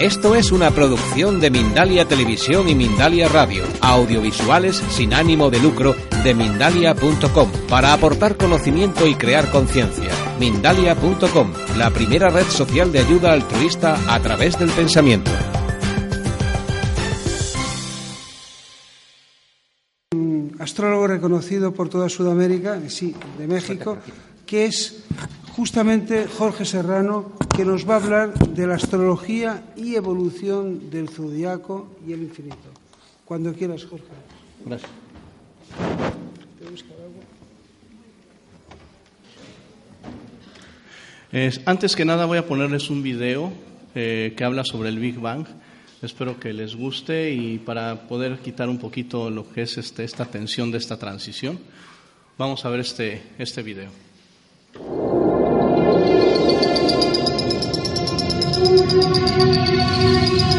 Esto es una producción de Mindalia Televisión y Mindalia Radio, audiovisuales sin ánimo de lucro de mindalia.com, para aportar conocimiento y crear conciencia. Mindalia.com, la primera red social de ayuda altruista a través del pensamiento. astrólogo reconocido por toda Sudamérica, sí, de México, que es justamente Jorge Serrano, que nos va a hablar de la astrología y evolución del zodiaco y el infinito. Cuando quieras, Jorge. Gracias. antes que nada voy a ponerles un video eh, que habla sobre el Big Bang. Espero que les guste y para poder quitar un poquito lo que es este, esta tensión de esta transición, vamos a ver este, este video. Música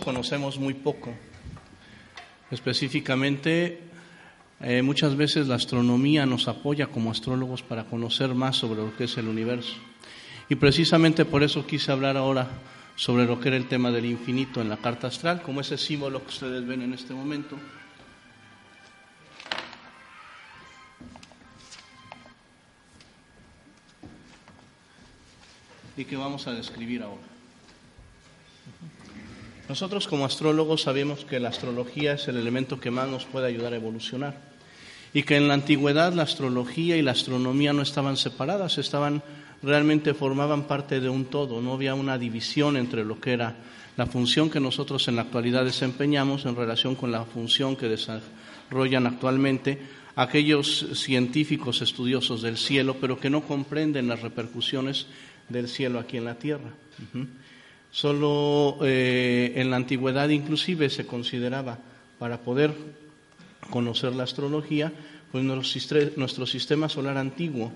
conocemos muy poco. Específicamente, eh, muchas veces la astronomía nos apoya como astrólogos para conocer más sobre lo que es el universo. Y precisamente por eso quise hablar ahora sobre lo que era el tema del infinito en la carta astral, como ese símbolo que ustedes ven en este momento. Y que vamos a describir ahora. Nosotros como astrólogos sabemos que la astrología es el elemento que más nos puede ayudar a evolucionar y que en la antigüedad la astrología y la astronomía no estaban separadas, estaban realmente formaban parte de un todo, no había una división entre lo que era la función que nosotros en la actualidad desempeñamos en relación con la función que desarrollan actualmente aquellos científicos estudiosos del cielo, pero que no comprenden las repercusiones del cielo aquí en la tierra. Solo eh, en la antigüedad inclusive se consideraba para poder conocer la astrología, pues nuestro, sistema solar antiguo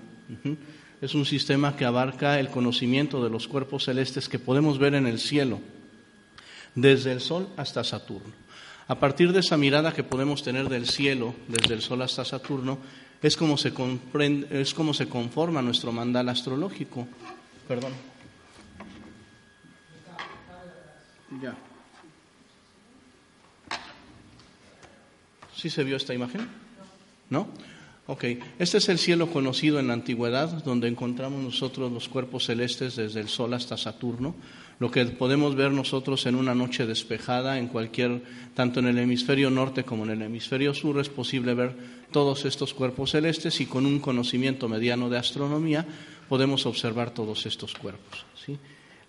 es un sistema que abarca el conocimiento de los cuerpos celestes que podemos ver en el cielo, desde el Sol hasta Saturno. A partir de esa mirada que podemos tener del cielo, desde el Sol hasta Saturno, es como se, comprende, es como se conforma nuestro mandal astrológico. Perdón. Ya. ¿Sí se vio esta imagen? ¿No? Ok, este es el cielo conocido en la antigüedad, donde encontramos nosotros los cuerpos celestes desde el Sol hasta Saturno, lo que podemos ver nosotros en una noche despejada, en cualquier, tanto en el hemisferio norte como en el hemisferio sur, es posible ver todos estos cuerpos celestes y con un conocimiento mediano de astronomía podemos observar todos estos cuerpos. ¿sí?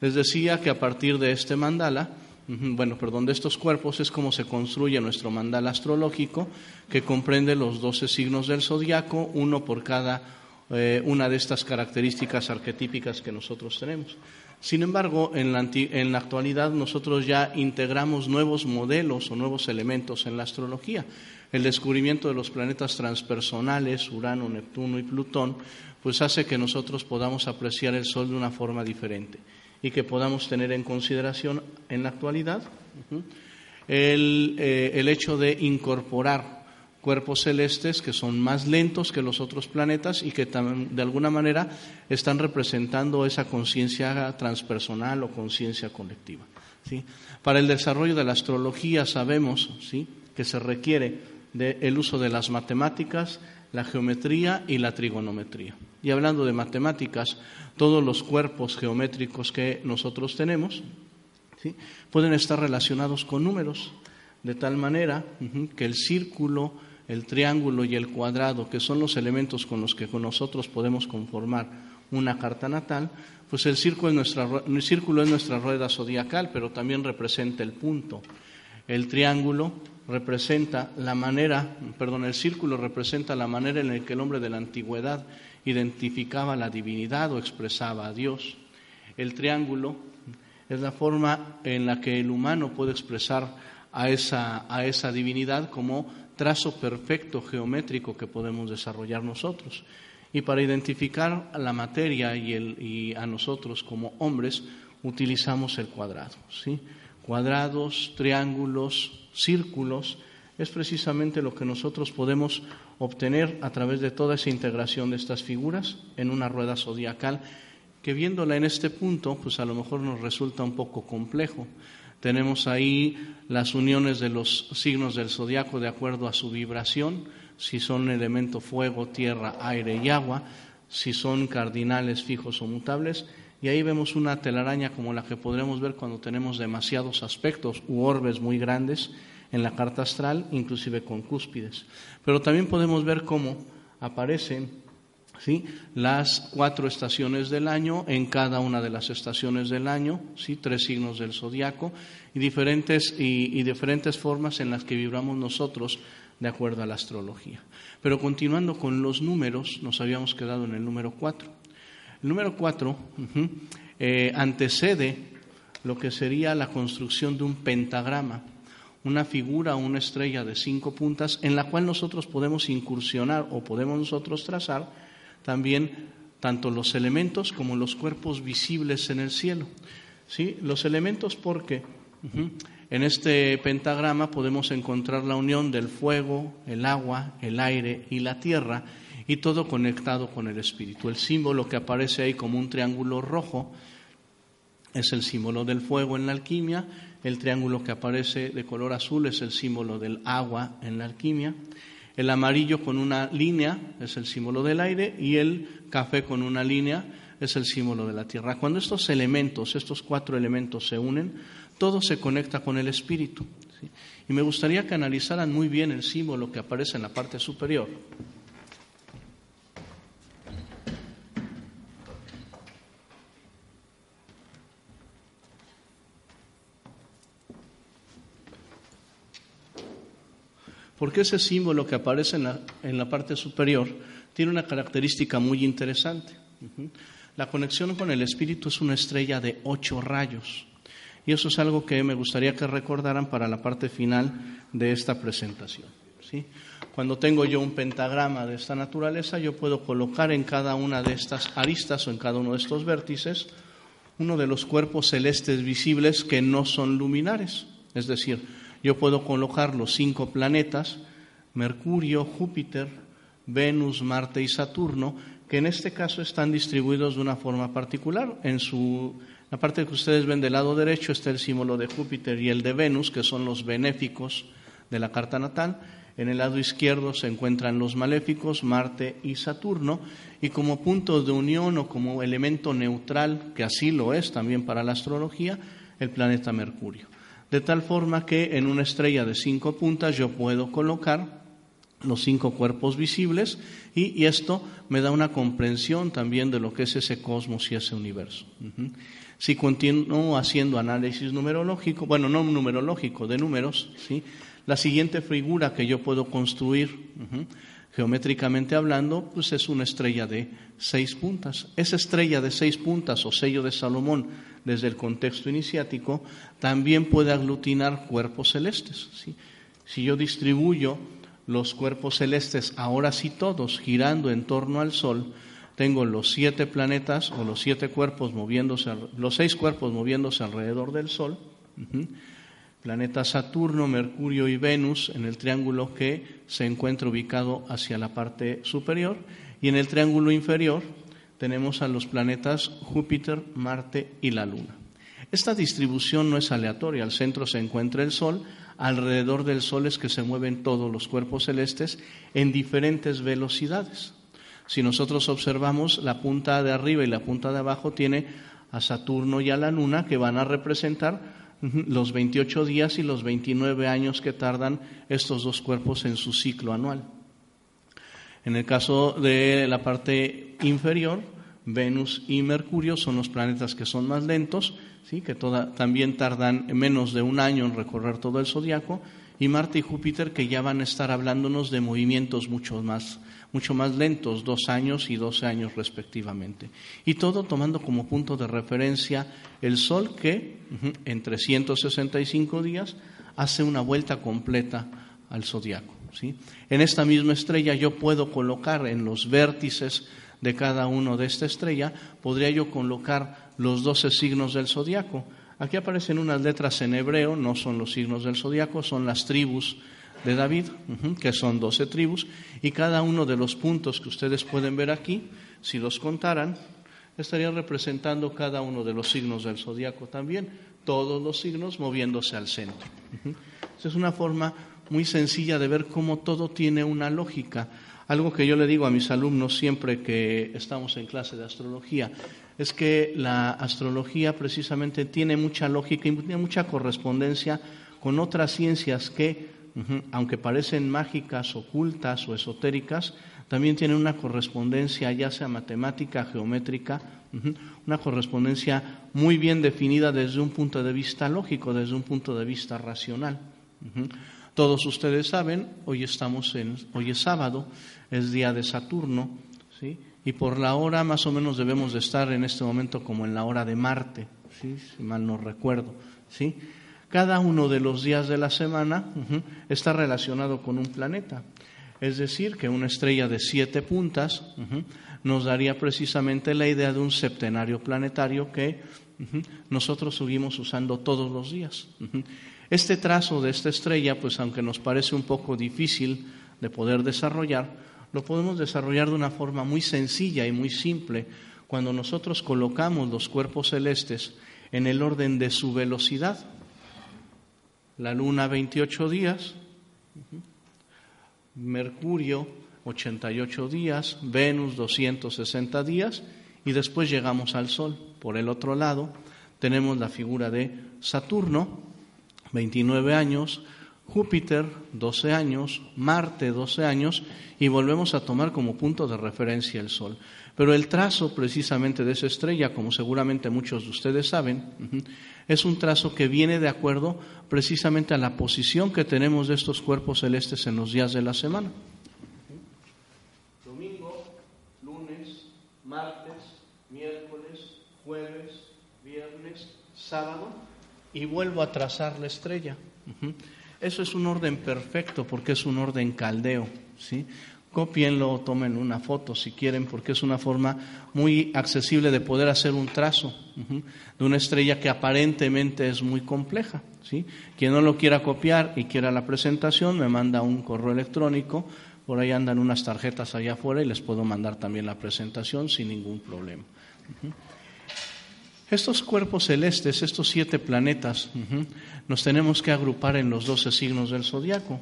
Les decía que a partir de este mandala, bueno, perdón, de estos cuerpos es como se construye nuestro mandala astrológico, que comprende los doce signos del zodiaco, uno por cada eh, una de estas características arquetípicas que nosotros tenemos. Sin embargo, en la, en la, actualidad nosotros ya integramos nuevos modelos o nuevos elementos en la astrología. El descubrimiento de los planetas transpersonales, Urano, Neptuno y Plutón, pues hace que nosotros podamos apreciar el Sol de una forma diferente y que podamos tener en consideración en la actualidad el, eh, el hecho de incorporar cuerpos celestes que son más lentos que los otros planetas y que de alguna manera están representando esa conciencia transpersonal o conciencia colectiva. ¿sí? Para el desarrollo de la astrología sabemos ¿sí? que se requiere del uso de las matemáticas, la geometría y la trigonometría. Y hablando de matemáticas, todos los cuerpos geométricos que nosotros tenemos pueden estar relacionados con números, de tal manera que el círculo, el triángulo y el cuadrado, que son los elementos con los que nosotros podemos conformar una carta natal, pues el círculo es nuestra, el círculo es nuestra rueda zodiacal, pero también representa el punto. El triángulo representa la manera, perdón, el círculo representa la manera en la que el hombre de la antigüedad identificaba la divinidad o expresaba a Dios. El triángulo es la forma en la que el humano puede expresar a esa, a esa divinidad como trazo perfecto geométrico que podemos desarrollar nosotros. Y para identificar la materia y, y a nosotros como hombres utilizamos el cuadrado. ¿sí? Cuadrados, triángulos, círculos, es precisamente lo que nosotros podemos obtener a través de toda esa integración de estas figuras en una rueda zodiacal que viéndola en este punto, pues a lo mejor nos resulta un poco complejo. Tenemos ahí las uniones de los signos del zodiaco de acuerdo a su vibración, si son elemento fuego, tierra, aire y agua, si son cardinales fijos o mutables, y ahí vemos una telaraña como la que podremos ver cuando tenemos demasiados aspectos u orbes muy grandes en la carta astral, inclusive con cúspides. Pero también podemos ver cómo aparecen ¿sí? las cuatro estaciones del año en cada una de las estaciones del año, ¿sí? tres signos del zodiaco y diferentes, y, diferentes formas en las que vibramos nosotros de acuerdo a la astrología. Pero continuando con los números, nos habíamos quedado en el número cuatro. Número cuatro eh, antecede lo que sería la construcción de un pentagrama una figura o una estrella de cinco puntas en la cual nosotros podemos incursionar o podemos nosotros trazar también tanto los elementos como los cuerpos visibles en el cielo. ¿Sí? Los elementos porque en este pentagrama podemos encontrar la unión del fuego, el agua, el aire y la tierra y todo conectado con el espíritu. El símbolo que aparece ahí como un triángulo rojo es el símbolo del fuego en la alquimia, el triángulo que aparece de color azul es el símbolo del agua en la alquimia, el amarillo con una línea es el símbolo del aire y el café con una línea es el símbolo de la tierra. Cuando estos elementos, estos cuatro elementos se unen, todo se conecta con el espíritu. Y me gustaría que analizaran muy bien el símbolo que aparece en la parte superior. Porque ese símbolo que aparece en la, parte superior tiene una característica muy interesante. La conexión con el espíritu es una estrella de ocho rayos. Y eso es algo que me gustaría que recordaran para la parte final de esta presentación. Cuando tengo yo un pentagrama de esta naturaleza, yo puedo colocar en cada una de estas aristas o en cada uno de estos vértices uno de los cuerpos celestes visibles que no son luminares. Es decir, yo puedo colocar los cinco planetas, Mercurio, Júpiter, Venus, Marte y Saturno, que en este caso están distribuidos de una forma particular. En su, la parte que ustedes ven del lado derecho está el símbolo de Júpiter y el de Venus, que son los benéficos de la carta natal. En el lado izquierdo se encuentran los maléficos, Marte y Saturno, y como punto de unión o como elemento neutral, que así lo es también para la astrología, el planeta Mercurio de tal forma que en una estrella de cinco puntas yo puedo colocar los cinco cuerpos visibles y, esto me da una comprensión también de lo que es ese cosmos y ese universo. Si continúo haciendo análisis numerológico, bueno, no numerológico, de números, ¿sí? la siguiente figura que yo puedo construir geométricamente hablando, pues es una estrella de seis puntas. Esa estrella de seis puntas o sello de Salomón desde el contexto iniciático también puede aglutinar cuerpos celestes. Si yo distribuyo los cuerpos celestes, ahora sí todos, girando en torno al Sol, tengo los siete planetas o los siete cuerpos moviéndose, los seis cuerpos moviéndose alrededor del Sol planeta Saturno, Mercurio y Venus en el triángulo que se encuentra ubicado hacia la parte superior y en el triángulo inferior tenemos a los planetas Júpiter, Marte y la Luna. Esta distribución no es aleatoria, al centro se encuentra el Sol, alrededor del Sol es que se mueven todos los cuerpos celestes en diferentes velocidades. Si nosotros observamos la punta de arriba y la punta de abajo tiene a Saturno y a la Luna que van a representar los 28 días y los 29 años que tardan estos dos cuerpos en su ciclo anual. En el caso de la parte inferior, Venus y Mercurio son los planetas que son más lentos, ¿sí? que también tardan menos de un año en recorrer todo el zodiaco, y Marte y Júpiter que ya van a estar hablándonos de movimientos mucho más, mucho más lentos, dos años y doce años respectivamente. Y todo tomando como punto de referencia el Sol que en 365 días hace una vuelta completa al zodiaco. ¿sí? En esta misma estrella yo puedo colocar en los vértices de cada uno de esta estrella, podría yo colocar los doce signos del zodiaco. Aquí aparecen unas letras en hebreo, no son los signos del zodiaco, son las tribus de David, que son doce tribus, y cada uno de los puntos que ustedes pueden ver aquí, si los contaran, estaría representando cada uno de los signos del zodiaco también, todos los signos moviéndose al centro. Esa es una forma muy sencilla de ver cómo todo tiene una lógica. Algo que yo le digo a mis alumnos siempre que estamos en clase de astrología es que la astrología precisamente tiene mucha lógica y tiene mucha correspondencia con otras ciencias que, aunque parecen mágicas, ocultas o esotéricas, también tienen una correspondencia, ya sea matemática, geométrica, una correspondencia muy bien definida desde un punto de vista lógico, desde un punto de vista racional. Todos ustedes saben, hoy estamos en, hoy es sábado, es día de Saturno, ¿sí? Y por la hora más o menos debemos de estar en este momento como en la hora de Marte, ¿sí? Si mal no recuerdo, ¿sí? Cada uno de los días de la semana está relacionado con un planeta. Es decir, que una estrella de siete puntas nos daría precisamente la idea de un septenario planetario que nosotros seguimos usando todos los días. Este trazo de esta estrella, pues aunque nos parece un poco difícil de poder desarrollar, lo podemos desarrollar de una forma muy sencilla y muy simple cuando nosotros colocamos los cuerpos celestes en el orden de su velocidad. La luna 28 días, Mercurio 88 días, Venus 260 días y después llegamos al Sol. Por el otro lado tenemos la figura de Saturno, 29 años, Júpiter 12 años, Marte 12 años y volvemos a tomar como punto de referencia el Sol. Pero el trazo precisamente de esa estrella, como seguramente muchos de ustedes saben, es un trazo que viene de acuerdo precisamente a la posición que tenemos de estos cuerpos celestes en los días de la semana. Domingo, lunes, martes, miércoles, jueves, viernes, sábado y vuelvo a trazar la estrella. Eso es un orden perfecto porque es un orden caldeo. ¿sí? Copienlo tomen una foto si quieren porque es una forma muy accesible de poder hacer un trazo de una estrella que aparentemente es muy compleja. ¿sí? Quien no lo quiera copiar y quiera la presentación me manda un correo electrónico. Por ahí andan unas tarjetas allá afuera y les puedo mandar también la presentación sin ningún problema. Estos cuerpos celestes, estos siete planetas, nos tenemos que agrupar en los doce signos del zodiaco.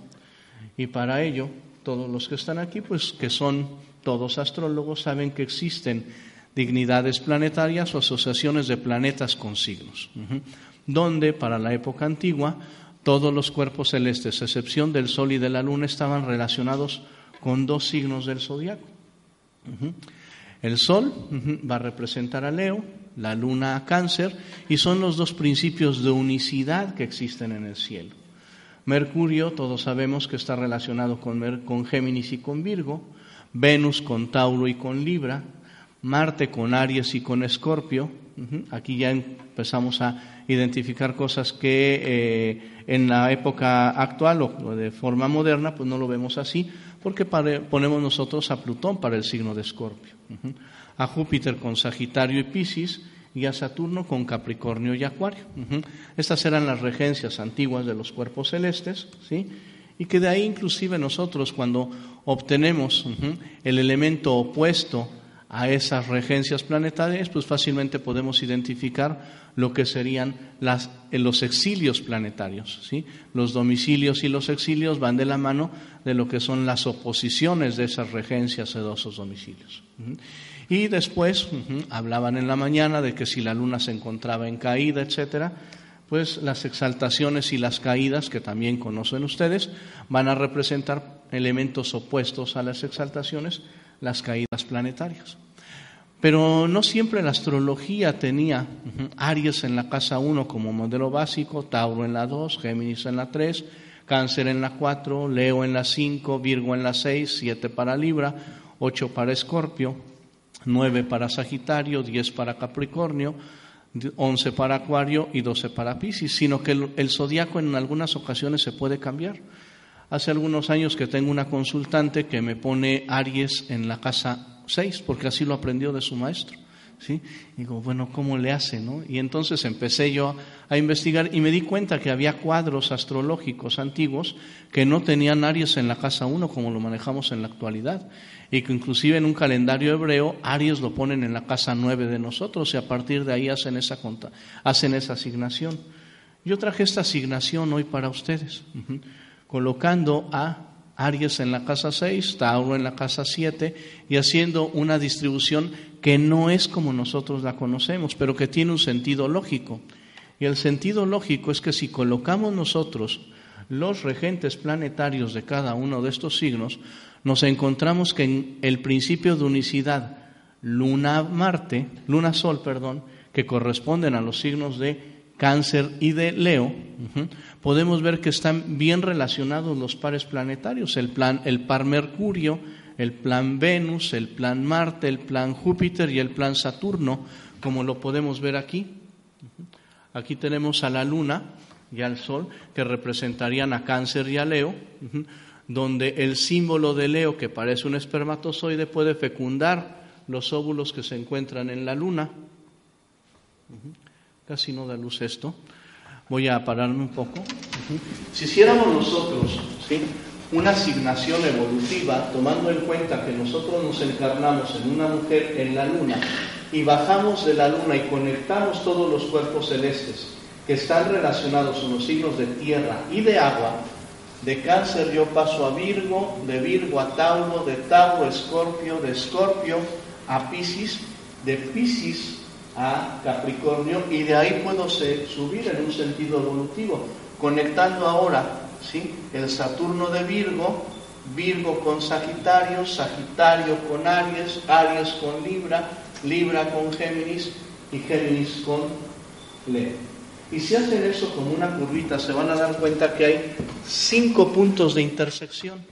Y para ello, todos los que están aquí, pues que son todos astrólogos, saben que existen dignidades planetarias o asociaciones de planetas con signos, donde para la época antigua todos los cuerpos celestes, a excepción del Sol y de la Luna, estaban relacionados con dos signos del zodiaco. El Sol va a representar a Leo, la luna a cáncer, y son los dos principios de unicidad que existen en el cielo. Mercurio, todos sabemos que está relacionado con, con Géminis y con Virgo, Venus con Tauro y con Libra, Marte con Aries y con Escorpio. Aquí ya empezamos a identificar cosas que eh, en la época actual o de forma moderna pues no lo vemos así, porque ponemos nosotros a Plutón para el signo de Escorpio a Júpiter con Sagitario y Piscis y a Saturno con Capricornio y Acuario. Estas eran las regencias antiguas de los cuerpos celestes, ¿sí? Y que de ahí inclusive nosotros cuando obtenemos el elemento opuesto a esas regencias planetarias, pues fácilmente podemos identificar lo que serían las, los exilios planetarios. ¿sí? Los domicilios y los exilios van de la mano de lo que son las oposiciones de esas regencias de esos domicilios. Y después hablaban en la mañana de que si la luna se encontraba en caída, etcétera, pues las exaltaciones y las caídas, que también conocen ustedes, van a representar elementos opuestos a las exaltaciones, las caídas planetarias. Pero no siempre la astrología tenía Aries en la casa 1 como modelo básico, Tauro en la 2, Géminis en la 3, Cáncer en la 4, Leo en la 5, Virgo en la 6, 7 para Libra, 8 para Escorpio, 9 para Sagitario, 10 para Capricornio, 11 para Acuario y 12 para Piscis, sino que el, el zodiaco en algunas ocasiones se puede cambiar. Hace algunos años que tengo una consultante que me pone Aries en la casa 6, porque así lo aprendió de su maestro. ¿Sí? Digo, bueno, ¿cómo le hace? No? Y entonces empecé yo a investigar y me di cuenta que había cuadros astrológicos antiguos que no tenían Aries en la casa 1 como lo manejamos en la actualidad. Y que inclusive en un calendario hebreo Aries lo ponen en la casa 9 de nosotros y a partir de ahí hacen esa, hacen esa asignación. Yo traje esta asignación hoy para ustedes colocando a Aries en la casa 6, Tauro en la casa 7 y haciendo una distribución que no es como nosotros la conocemos, pero que tiene un sentido lógico. Y el sentido lógico es que si colocamos nosotros los regentes planetarios de cada uno de estos signos, nos encontramos que en el principio de unicidad Luna-Marte, Luna-Sol, perdón, que corresponden a los signos de Cáncer y de Leo, podemos ver que están bien relacionados los pares planetarios, el, plan, el par Mercurio, el plan Venus, el plan Marte, el plan Júpiter y el plan Saturno, como lo podemos ver aquí. Aquí tenemos a la Luna y al Sol, que representarían a Cáncer y a Leo, donde el símbolo de Leo, que parece un espermatozoide, puede fecundar los óvulos que se encuentran en la Luna. Casi no da luz esto. Voy a pararme un poco. Si hiciéramos nosotros una asignación evolutiva, tomando en cuenta que nosotros nos encarnamos en una mujer en la luna y bajamos de la luna y conectamos todos los cuerpos celestes que están relacionados con los signos de tierra y de agua, de cáncer yo paso a Virgo, de Virgo a Tauro, de Tauro a Escorpio, de Escorpio a Piscis, de Piscis a Capricornio y de ahí puedo subir en un sentido evolutivo, conectando ahora el Saturno de Virgo, Virgo con Sagitario, Sagitario con Aries, Aries con Libra, Libra con Géminis y Géminis con Leo. Y si hacen eso como una curvita, se van a dar cuenta que hay cinco puntos de intersección.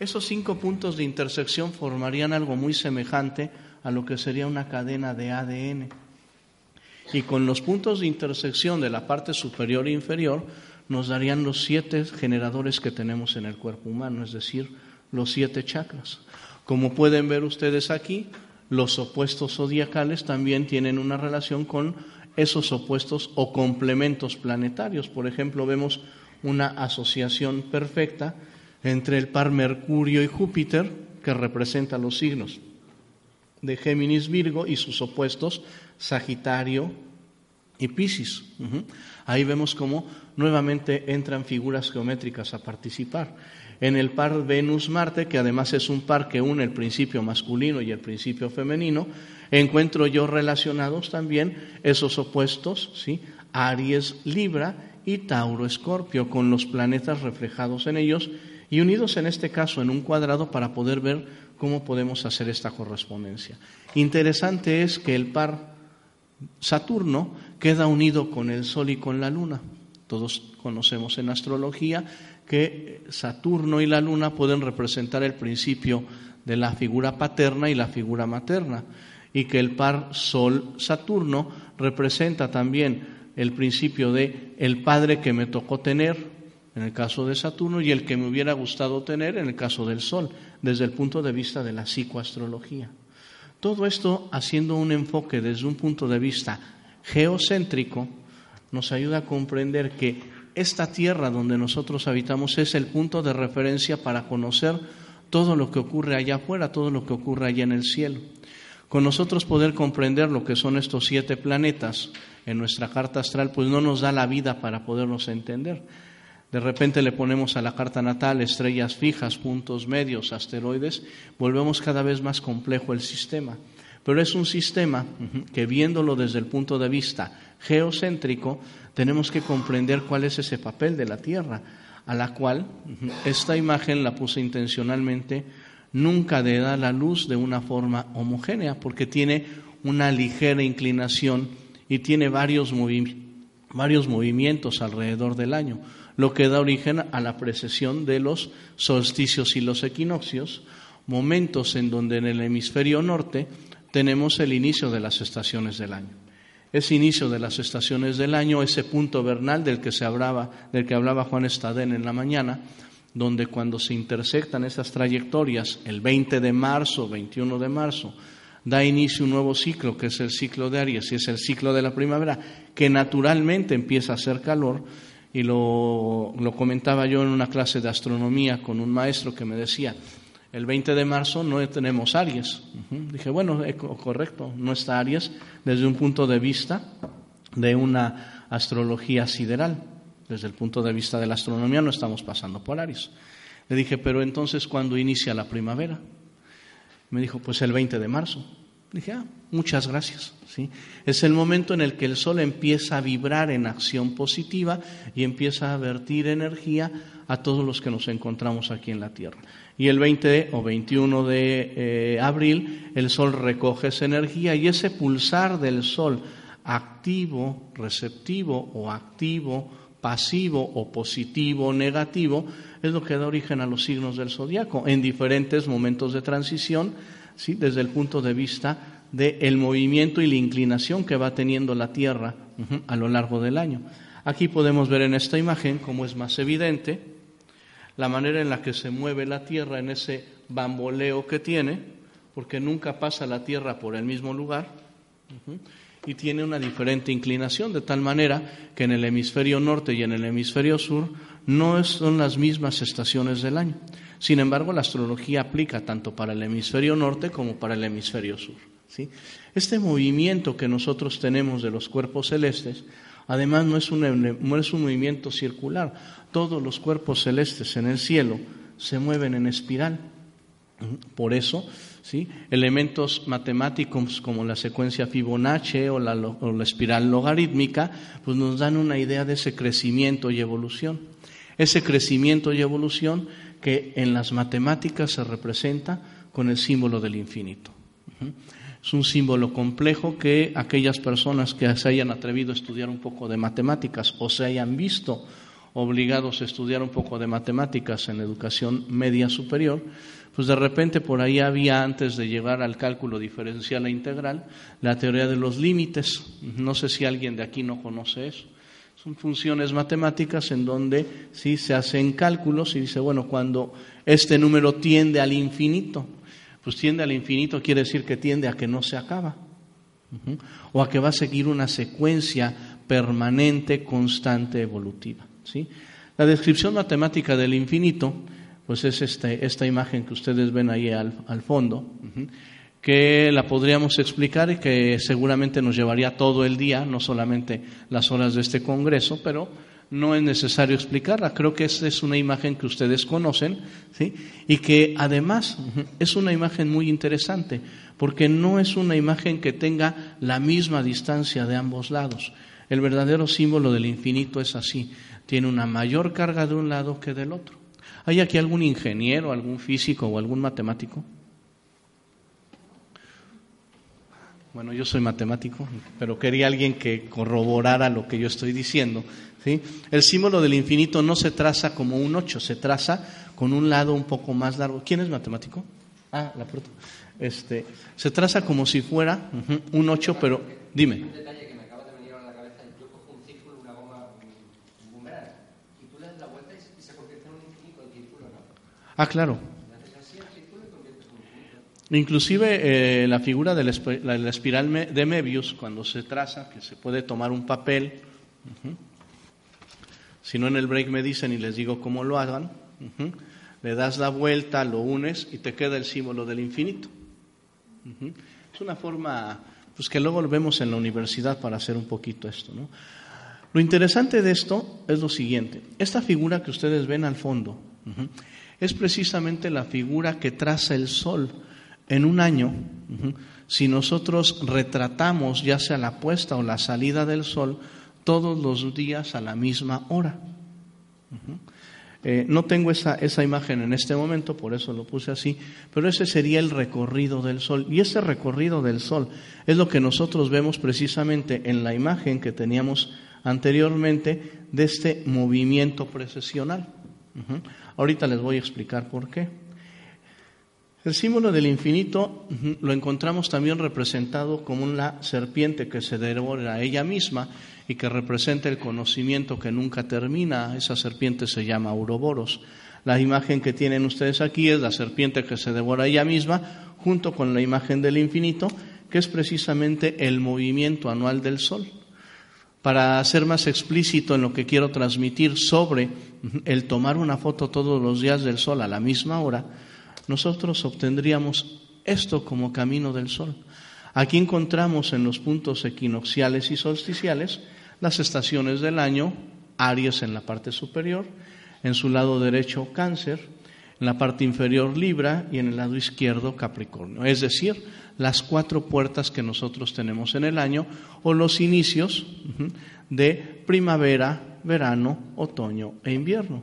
Esos cinco puntos de intersección formarían algo muy semejante a lo que sería una cadena de ADN y con los puntos de intersección de la parte superior e inferior nos darían los siete generadores que tenemos en el cuerpo humano, es decir, los siete chakras. Como pueden ver ustedes aquí, los opuestos zodiacales también tienen una relación con esos opuestos o complementos planetarios. Por ejemplo, vemos una asociación perfecta entre el par Mercurio y Júpiter, que representa los signos de Géminis Virgo y sus opuestos Sagitario y Piscis. Ahí vemos cómo nuevamente entran figuras geométricas a participar. En el par Venus-Marte, que además es un par que une el principio masculino y el principio femenino, encuentro yo relacionados también esos opuestos, ¿sí? Aries-Libra y Tauro-Escorpio, con los planetas reflejados en ellos y unidos en este caso en un cuadrado para poder ver cómo podemos hacer esta correspondencia. Interesante es que el par Saturno queda unido con el Sol y con la Luna. Todos conocemos en astrología que Saturno y la Luna pueden representar el principio de la figura paterna y la figura materna, y que el par Sol-Saturno representa también el principio de el padre que me tocó tener, en el caso de Saturno, y el que me hubiera gustado tener en el caso del Sol, desde el punto de vista de la psicoastrología. Todo esto haciendo un enfoque desde un punto de vista geocéntrico nos ayuda a comprender que esta tierra donde nosotros habitamos es el punto de referencia para conocer todo lo que ocurre allá afuera, todo lo que ocurre allá en el cielo. Con nosotros poder comprender lo que son estos siete planetas en nuestra carta astral, pues no nos da la vida para podernos entender. De repente le ponemos a la carta natal estrellas fijas, puntos medios, asteroides, volvemos cada vez más complejo el sistema. Pero es un sistema que viéndolo desde el punto de vista geocéntrico, tenemos que comprender cuál es ese papel de la Tierra, a la cual esta imagen la puse intencionalmente, nunca de da la luz de una forma homogénea, porque tiene una ligera inclinación y tiene varios, varios movimientos alrededor del año lo que da origen a la precesión de los solsticios y los equinoccios, momentos en donde en el hemisferio norte tenemos el inicio de las estaciones del año. Ese inicio de las estaciones del año, ese punto vernal del que se hablaba, del que hablaba Juan Estadén en la mañana, donde cuando se intersectan esas trayectorias, el 20 de marzo, 21 de marzo, da inicio un nuevo ciclo, que es el ciclo de Aries, y es el ciclo de la primavera, que naturalmente empieza a hacer calor, y lo, lo comentaba yo en una clase de astronomía con un maestro que me decía, el 20 de marzo no tenemos Aries. Dije, bueno, correcto, no está Aries desde un punto de vista de una astrología sideral. Desde el punto de vista de la astronomía no estamos pasando por Aries. Le dije, pero entonces, ¿cuándo inicia la primavera? Me dijo, pues el 20 de marzo. Dije, ah, muchas gracias. ¿Sí? Es el momento en el que el Sol empieza a vibrar en acción positiva y empieza a vertir energía a todos los que nos encontramos aquí en la Tierra. Y el 20 o 21 de eh, abril el Sol recoge esa energía y ese pulsar del Sol activo, receptivo o activo, pasivo o positivo o negativo, es lo que da origen a los signos del zodiaco en diferentes momentos de transición, ¿sí? desde el punto de vista del movimiento y la inclinación que va teniendo la Tierra a lo largo del año. Aquí podemos ver en esta imagen, como es más evidente, la manera en la que se mueve la Tierra en ese bamboleo que tiene, porque nunca pasa la Tierra por el mismo lugar y tiene una diferente inclinación, de tal manera que en el hemisferio norte y en el hemisferio sur no son las mismas estaciones del año. Sin embargo, la astrología aplica tanto para el hemisferio norte como para el hemisferio sur. ¿sí? Este movimiento que nosotros tenemos de los cuerpos celestes, además no es, un, no es un movimiento circular. Todos los cuerpos celestes en el cielo se mueven en espiral. Por eso ¿sí? Elementos matemáticos como la secuencia Fibonacci o la, espiral logarítmica, pues nos dan una idea de ese crecimiento y evolución. Ese crecimiento y evolución que en las matemáticas se representa con el símbolo del infinito. Es un símbolo complejo que aquellas personas que se hayan atrevido a estudiar un poco de matemáticas o se hayan visto obligados a estudiar un poco de matemáticas en educación media superior, pues de repente por ahí había, antes de llegar al cálculo diferencial e integral, la teoría de los límites. No sé si alguien de aquí no conoce eso. Son funciones matemáticas en donde sí se hacen cálculos y dice, bueno, cuando este número tiende al infinito, pues tiende al infinito quiere decir que tiende a que no se acaba. O a que va a seguir una secuencia permanente, constante, evolutiva. ¿sí? La descripción matemática del infinito pues es este, esta imagen que ustedes ven ahí al, fondo, que la podríamos explicar y que seguramente nos llevaría todo el día, no solamente las horas de este congreso, pero no es necesario explicarla. Creo que esta es una imagen que ustedes conocen ¿sí? y que además es una imagen muy interesante, porque no es una imagen que tenga la misma distancia de ambos lados. El verdadero símbolo del infinito es así, tiene una mayor carga de un lado que del otro. ¿Hay aquí algún ingeniero, algún físico o algún matemático? Bueno, yo soy matemático, pero quería alguien que corroborara lo que yo estoy diciendo. ¿sí? El símbolo del infinito no se traza como un 8, se traza con un lado un poco más largo. ¿Quién es matemático? Ah, la puerta. Este, se traza como si fuera un 8, pero dime. Ah, claro. Inclusive eh, la figura de la, espiral de Mebius, cuando se traza, que se puede tomar un papel, si no en el break me dicen y les digo cómo lo hagan, le das la vuelta, lo unes y te queda el símbolo del infinito. Es una forma pues que luego lo vemos en la universidad para hacer un poquito esto. ¿no? Lo interesante de esto es lo siguiente, esta figura que ustedes ven al fondo, es precisamente la figura que traza el sol en un año. Si nosotros retratamos ya sea la puesta o la salida del sol todos los días a la misma hora. Eh, no tengo esa, esa imagen en este momento, por eso lo puse así, pero ese sería el recorrido del sol. Y ese recorrido del sol es lo que nosotros vemos precisamente en la imagen que teníamos anteriormente de este movimiento precesional. Ahorita les voy a explicar por qué. El símbolo del infinito lo encontramos también representado como una serpiente que se devora a ella misma y que representa el conocimiento que nunca termina. Esa serpiente se llama Ouroboros. La imagen que tienen ustedes aquí es la serpiente que se devora ella misma, junto con la imagen del infinito, que es precisamente el movimiento anual del Sol. Para ser más explícito en lo que quiero transmitir sobre el tomar una foto todos los días del Sol a la misma hora, nosotros obtendríamos esto como camino del Sol. Aquí encontramos en los puntos equinocciales y solsticiales las estaciones del año, Aries en la parte superior, en su lado derecho Cáncer, en la parte inferior Libra y en el lado izquierdo Capricornio. Es decir, las cuatro puertas que nosotros tenemos en el año o los inicios de primavera, verano, otoño e invierno.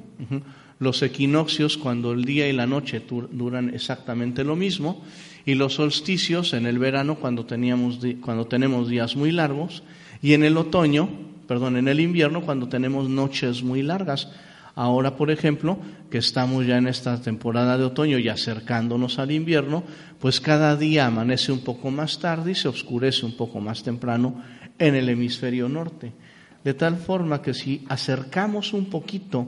Los equinoccios cuando el día y la noche duran exactamente lo mismo y los solsticios en el verano cuando, teníamos, cuando tenemos días muy largos y en el otoño, perdón, en el invierno cuando tenemos noches muy largas. Ahora, por ejemplo, que estamos ya en esta temporada de otoño y acercándonos al invierno, pues cada día amanece un poco más tarde y se oscurece un poco más temprano en el hemisferio norte. De tal forma que si acercamos un poquito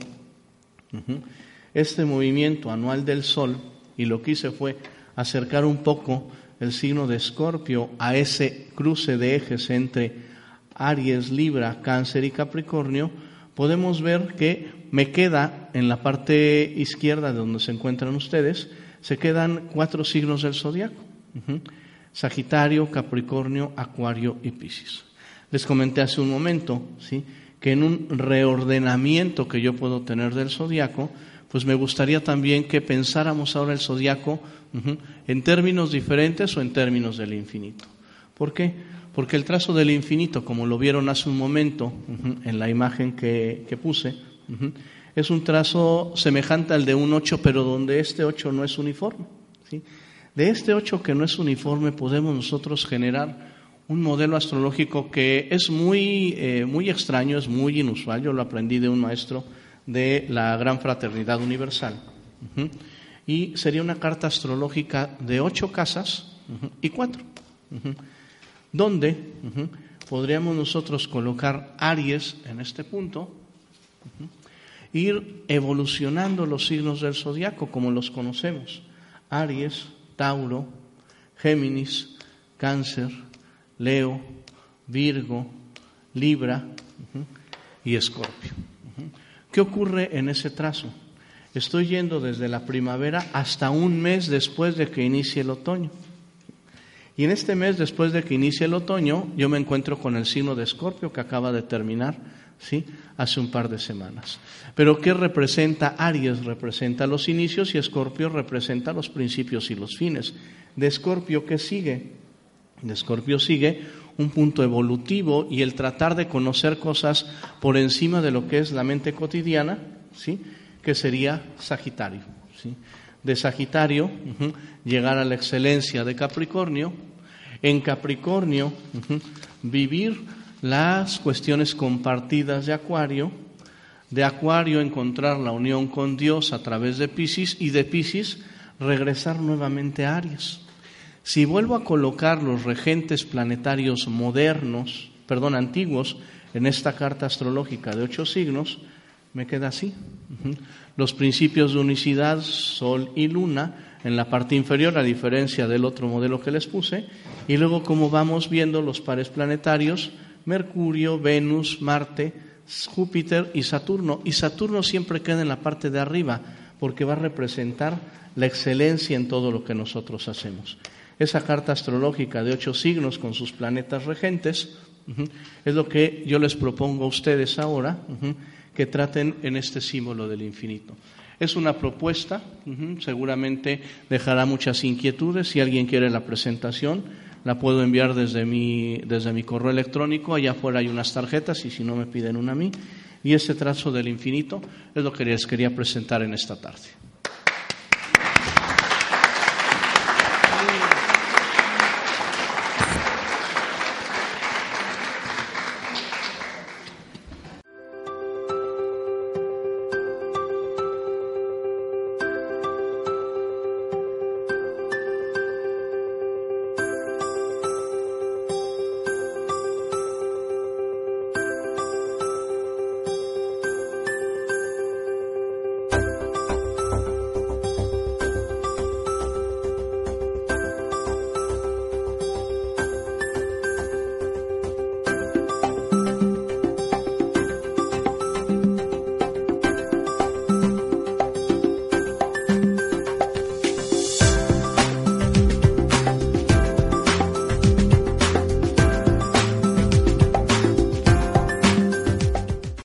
este movimiento anual del Sol, y lo que hice fue acercar un poco el signo de Escorpio a ese cruce de ejes entre Aries, Libra, Cáncer y Capricornio, podemos ver que me queda en la parte izquierda de donde se encuentran ustedes, se quedan cuatro signos del zodiaco. Sagitario, Capricornio, Acuario y Piscis. Les comenté hace un momento, ¿sí? Que en un reordenamiento que yo puedo tener del zodiaco, pues me gustaría también que pensáramos ahora el zodiaco en términos diferentes o en términos del infinito. ¿Por qué? Porque el trazo del infinito, como lo vieron hace un momento en la imagen que, puse, es un trazo semejante al de un 8, pero donde este 8 no es uniforme. De este 8 que no es uniforme podemos nosotros generar un modelo astrológico que es muy, eh, muy extraño, es muy inusual. Yo lo aprendí de un maestro de la Gran Fraternidad Universal. Y sería una carta astrológica de ocho casas y cuatro donde podríamos nosotros colocar Aries en este punto, ir evolucionando los signos del zodiaco como los conocemos. Aries, Tauro, Géminis, Cáncer, Leo, Virgo, Libra y Escorpio. ¿Qué ocurre en ese trazo? Estoy yendo desde la primavera hasta un mes después de que inicie el otoño. Y en este mes, después de que inicie el otoño, yo me encuentro con el signo de Escorpio que acaba de terminar, ¿sí? Hace un par de semanas. Pero ¿qué representa? Aries representa los inicios y Escorpio representa los principios y los fines. De Escorpio, ¿qué sigue? De Escorpio sigue un punto evolutivo y el tratar de conocer cosas por encima de lo que es la mente cotidiana, ¿sí? Que sería Sagitario, ¿sí? de Sagitario, llegar a la excelencia de Capricornio, en Capricornio vivir las cuestiones compartidas de Acuario, de Acuario encontrar la unión con Dios a través de Pisces y de Pisces regresar nuevamente a Aries. Si vuelvo a colocar los regentes planetarios modernos, perdón, antiguos, en esta carta astrológica de ocho signos, me queda así. Los principios de unicidad, Sol y Luna, en la parte inferior, a diferencia del otro modelo que les puse, y luego como vamos viendo los pares planetarios, Mercurio, Venus, Marte, Júpiter y Saturno. Y Saturno siempre queda en la parte de arriba, porque va a representar la excelencia en todo lo que nosotros hacemos. Esa carta astrológica de ocho signos con sus planetas regentes es lo que yo les propongo a ustedes ahora que traten en este símbolo del infinito. Es una propuesta, seguramente dejará muchas inquietudes. Si alguien quiere la presentación, la puedo enviar desde mi, desde mi correo electrónico. Allá afuera hay unas tarjetas y si no me piden una a mí. Y ese trazo del infinito es lo que les quería presentar en esta tarde.